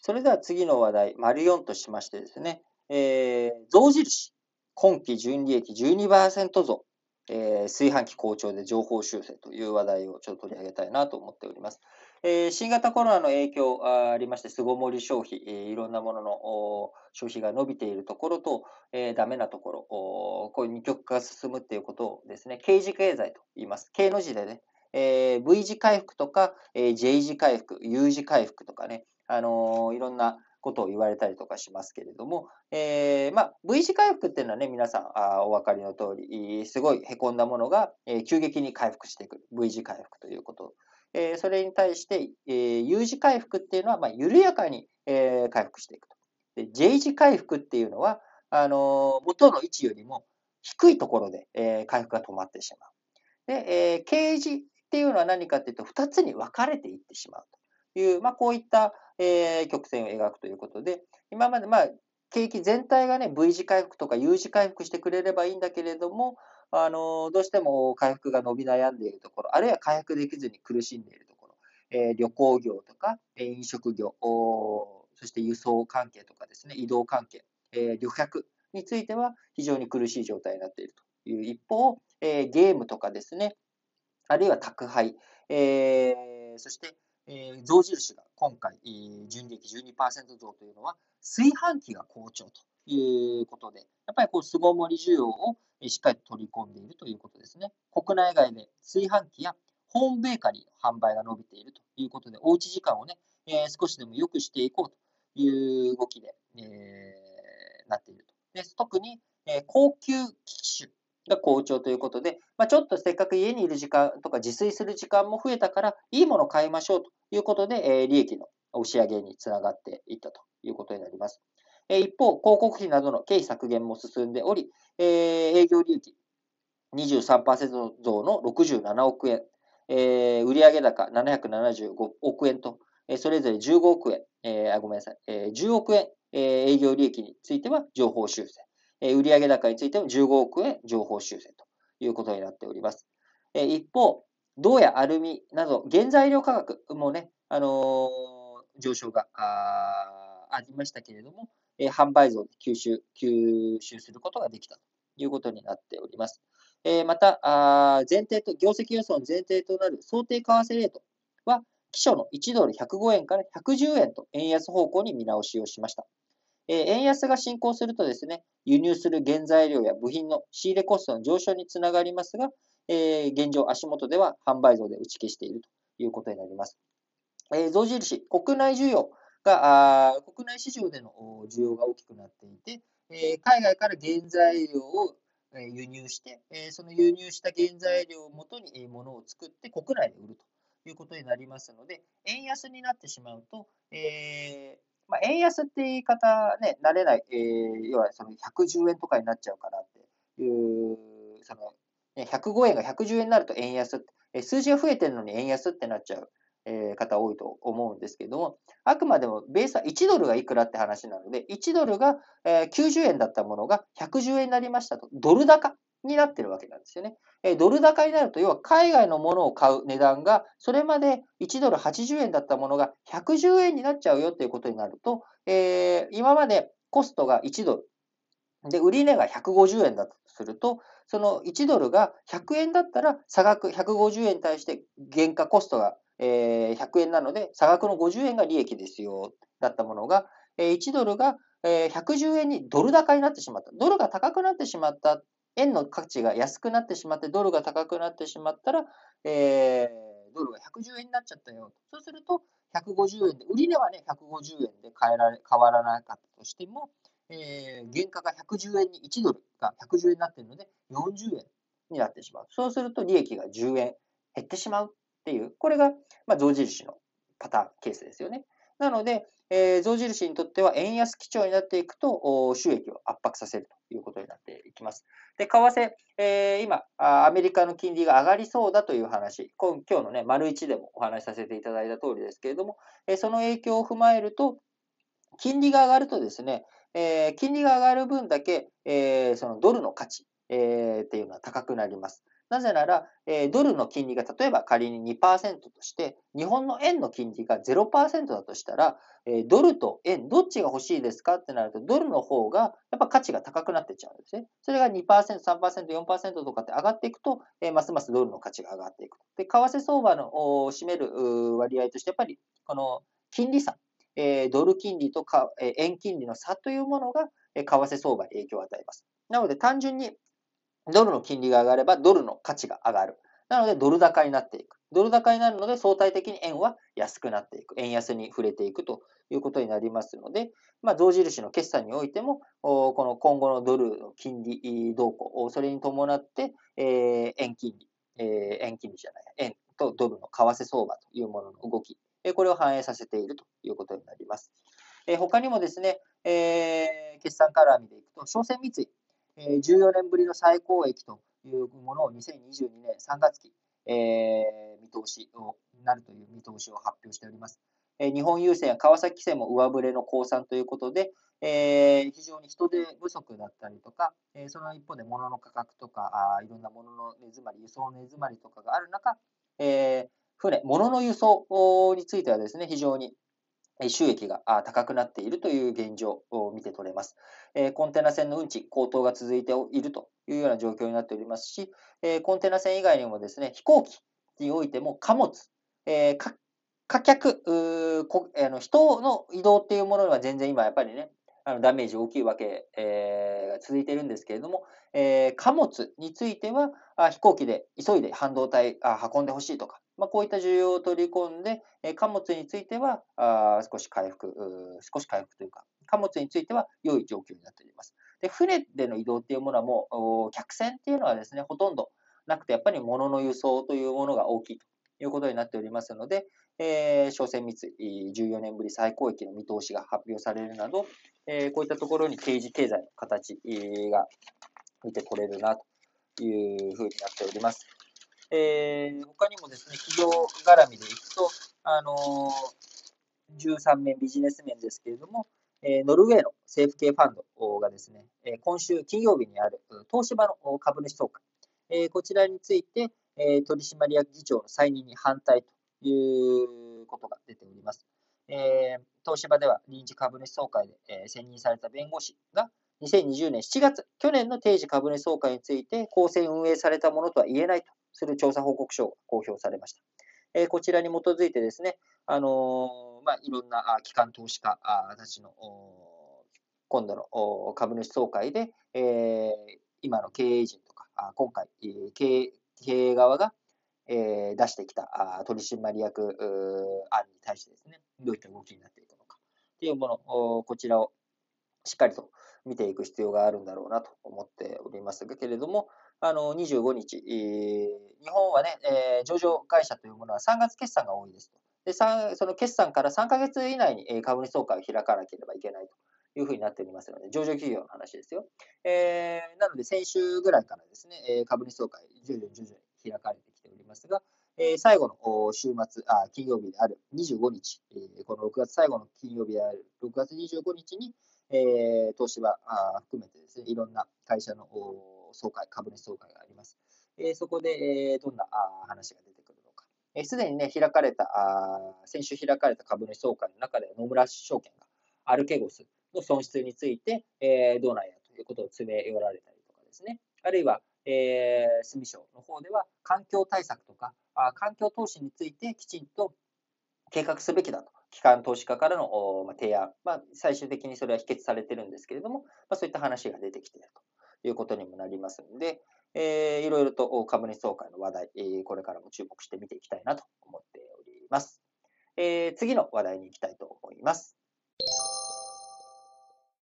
それでは次の話題、丸4としましてですね、えー、増印、今期純利益12%増、えー、炊飯器好調で情報修正という話題をちょっと取り上げたいなと思っております。えー、新型コロナの影響ありまして、巣ごもり消費、えー、いろんなものの消費が伸びているところと、えー、ダメなところ、こういう二極化が進むっていうことをですね、K 字経済と言います。K の字でね、えー、V 字回復とか、えー、J 字回復、U 字回復とかね、あの、いろんなことを言われたりとかしますけれども、えー、まあ、V 字回復っていうのはね、皆さんあお分かりの通り、すごい凹んだものが、えー、急激に回復してくる。V 字回復ということえー、それに対して、えー、U 字回復っていうのは、まあ、緩やかに、えー、回復していくと。で、J 字回復っていうのは、あの、元の位置よりも低いところで、えー、回復が止まってしまう。で、えー、K 字っていうのは何かっていうと、2つに分かれていってしまうという、まあ、こういった、えー、曲線を描くということで、今まで、まあ、景気全体がね、V 字回復とか U 字回復してくれればいいんだけれども、あの、どうしても回復が伸び悩んでいるところ、あるいは回復できずに苦しんでいるところ、えー、旅行業とか、飲食業、そして輸送関係とかですね、移動関係、えー、旅客については非常に苦しい状態になっているという一方、えー、ゲームとかですね、あるいは宅配、えー、そして、え、象印が今回、純利益12%増というのは、炊飯器が好調ということで、やっぱりこう巣ごもり需要をしっかり取り込んでいるということですね。国内外で炊飯器やホームベーカリーの販売が伸びているということで、おうち時間をね、えー、少しでも良くしていこうという動きで、えー、なっていると。で特に、えー、高級機種が好調ということで、まあ、ちょっとせっかく家にいる時間とか自炊する時間も増えたから、いいものを買いましょうということで、えー、利益の押し上げにつながっていったということになります。え一方、広告費などの経費削減も進んでおり、え営業利益23%増の67億円、え売上高775億円と、えそれぞれ15億円、えー、ごめんなさい、え10億円、え営業利益については情報修正、え売上高についても15億円情報修正ということになっております。え一方、銅やアルミなど原材料価格もね、あの上昇がありましたけれども、え販売増で吸収、吸収することができたということになっております。えまた、あ前提と、業績予想の前提となる想定為替レートは、基礎の1ドル105円から110円と円安方向に見直しをしました。え円安が進行するとですね、輸入する原材料や部品の仕入れコストの上昇につながりますが、え現状足元では販売増で打ち消しているということになります。え増印、国内需要が、あ国内市場での需要が大きくなっていて、え海外から原材料を輸入して、えその輸入した原材料をもとに物を作って国内で売るということになりますので、円安になってしまうと、えー、まあ、円安って言い方ね、慣れない、えー、要はその110円とかになっちゃうかなっていう、その、105円が110円になると円安、数字が増えてるのに円安ってなっちゃうえ方多いと思うんですけども、あくまでもベースは1ドルがいくらって話なので、1ドルが、90円だったものが110円になりましたと、ドル高になってるわけなんですよね。ドル高になると、要は海外のものを買う値段が、それまで1ドル80円だったものが110円になっちゃうよっていうことになると、え、今までコストが1ドル、で、売値が150円だとすると、その1ドルが100円だったら差額150円に対して原価コストが100円なので、差額の50円が利益ですよ、だったものが、1ドルが、110円にドル高になってしまった。ドルが高くなってしまった。円の価値が安くなってしまって、ドルが高くなってしまったら、えー、ドルが110円になっちゃったよ。そうすると、150円で、売値はね、150円で買えられ変わらなかったとしても、えー、原価が110円に1ドルが110円になっているので、40円になってしまう。そうすると利益が10円減ってしまうっていう、これが、まあ、象印のパターン、ケースですよね。なので、えー、象印にとっては円安基調になっていくと、収益を圧迫させるということになっていきます。で、為替、えー、今、アメリカの金利が上がりそうだという話、今今日のね、丸1でもお話しさせていただいた通りですけれども、えー、その影響を踏まえると、金利が上がるとですね、えー、金利が上がる分だけ、えー、そのドルの価値、えー、っていうのは高くなります。なぜなら、えー、ドルの金利が例えば仮に2%として、日本の円の金利が0%だとしたら、えー、ドルと円、どっちが欲しいですか？ってなると、ドルの方がやっぱ価値が高くなってっちゃうんですね。それが2%、3%、4%とかって上がっていくと、えー、ますますドルの価値が上がっていく。で、為替相場の占める割合として、やっぱりこの金利差、え、ドル金利とか、え、円金利の差というものが、え、為替相場に影響を与えます。なので単純にドルの金利が上がればドルの価値が上がる。なのでドル高になっていく。ドル高になるので相対的に円は安くなっていく。円安に触れていくということになりますので、まあ、象印の決算においても、この今後のドルの金利動向、それに伴って、え、円金利、え、円金利じゃない、円とドルの為替相場というものの動き、これを反映させているということになります。他にもですね、え、決算から見ていくと、商船三井、14年ぶりの最高益というものを2022年3月期、え、見通しをなるという見通しを発表しております。日本郵船や川崎汽船も上振れの降参ということで、えー、非常に人手不足だったりとか、えー、その一方で物の価格とか、あいろんな物の根詰まり、輸送の根詰まりとかがある中、え、船、物の輸送についてはですね、非常に収益が高くなっているという現状を見て取れます。コンテナ船の運賃、高騰が続いているというような状況になっておりますし、コンテナ船以外にもですね、飛行機においても貨物、貨客、人の移動っていうものは全然今やっぱりね、あのダメージ大きいわけ、えー、続いているんですけれども、えー、貨物についてはあ飛行機で急いで半導体あ運んでほしいとか、まあ、こういった需要を取り込んで、えー、貨物についてはあ少し回復、少し回復というか、貨物については良い状況になっております。で船での移動っていうものはもう、客船っていうのはですね、ほとんどなくて、やっぱり物の輸送というものが大きいということになっておりますので、えー、商船三井14年ぶり最高益の見通しが発表されるなど、えー、こういったところに刑事経済の形が見て取れるなというふうになっております。えー、他にもですね、企業絡みでいくと、あのー、13面ビジネス面ですけれども、えー、ノルウェーの政府系ファンドがですね、え今週金曜日にある東芝の株主総会、えこちらについて、え取締役議長の再任に反対ということが出ております。えー、東芝では臨時株主総会で、えー、選任された弁護士が2020年7月、去年の定時株主総会について公正運営されたものとは言えないとする調査報告書が公表されました。えー、こちらに基づいてですね、あの、まあ、いろんな機関投資家たちの今度の株主総会で、えー、今の経営陣とか、今回経営側がえー、出してきた取締役案に対してですね、どういった動きになっていくのかっていうもの、こちらをしっかりと見ていく必要があるんだろうなと思っておりますけれども、あの25日、日本はね、え、上場会社というものは3月決算が多いですと。でその決算から3ヶ月以内に株主総会を開かなければいけないというふうになっておりますので、上場企業の話ですよ。えー、なので、先週ぐらいからですね、株主総会、徐々に徐々に開かれてますが、えー、最後の週末あ、金曜日である25日、えー、この6月最後の金曜日である6月25日に、えー、東芝あ含めてですね、いろんな会社の総会、株主総会があります。えー、そこで、えー、どんなあ話が出てくるのか。す、で、にね、開かれたあ、先週開かれた株主総会の中で野村証券がアルケゴスの損失について、えー、どうなんやということを詰め寄られたりとかですね。あるいは、えー、住省の方では環境対策とかあ環境投資についてきちんと計画すべきだと。機関投資家からの提案、まあ、最終的にそれは否決されてるんですけれども、まあ、そういった話が出てきているということにもなりますので、えー、いろいろと株主総会の話題、えー、これからも注目して見ていきたいなと思っております。えー、次の話題に行きたいと思います。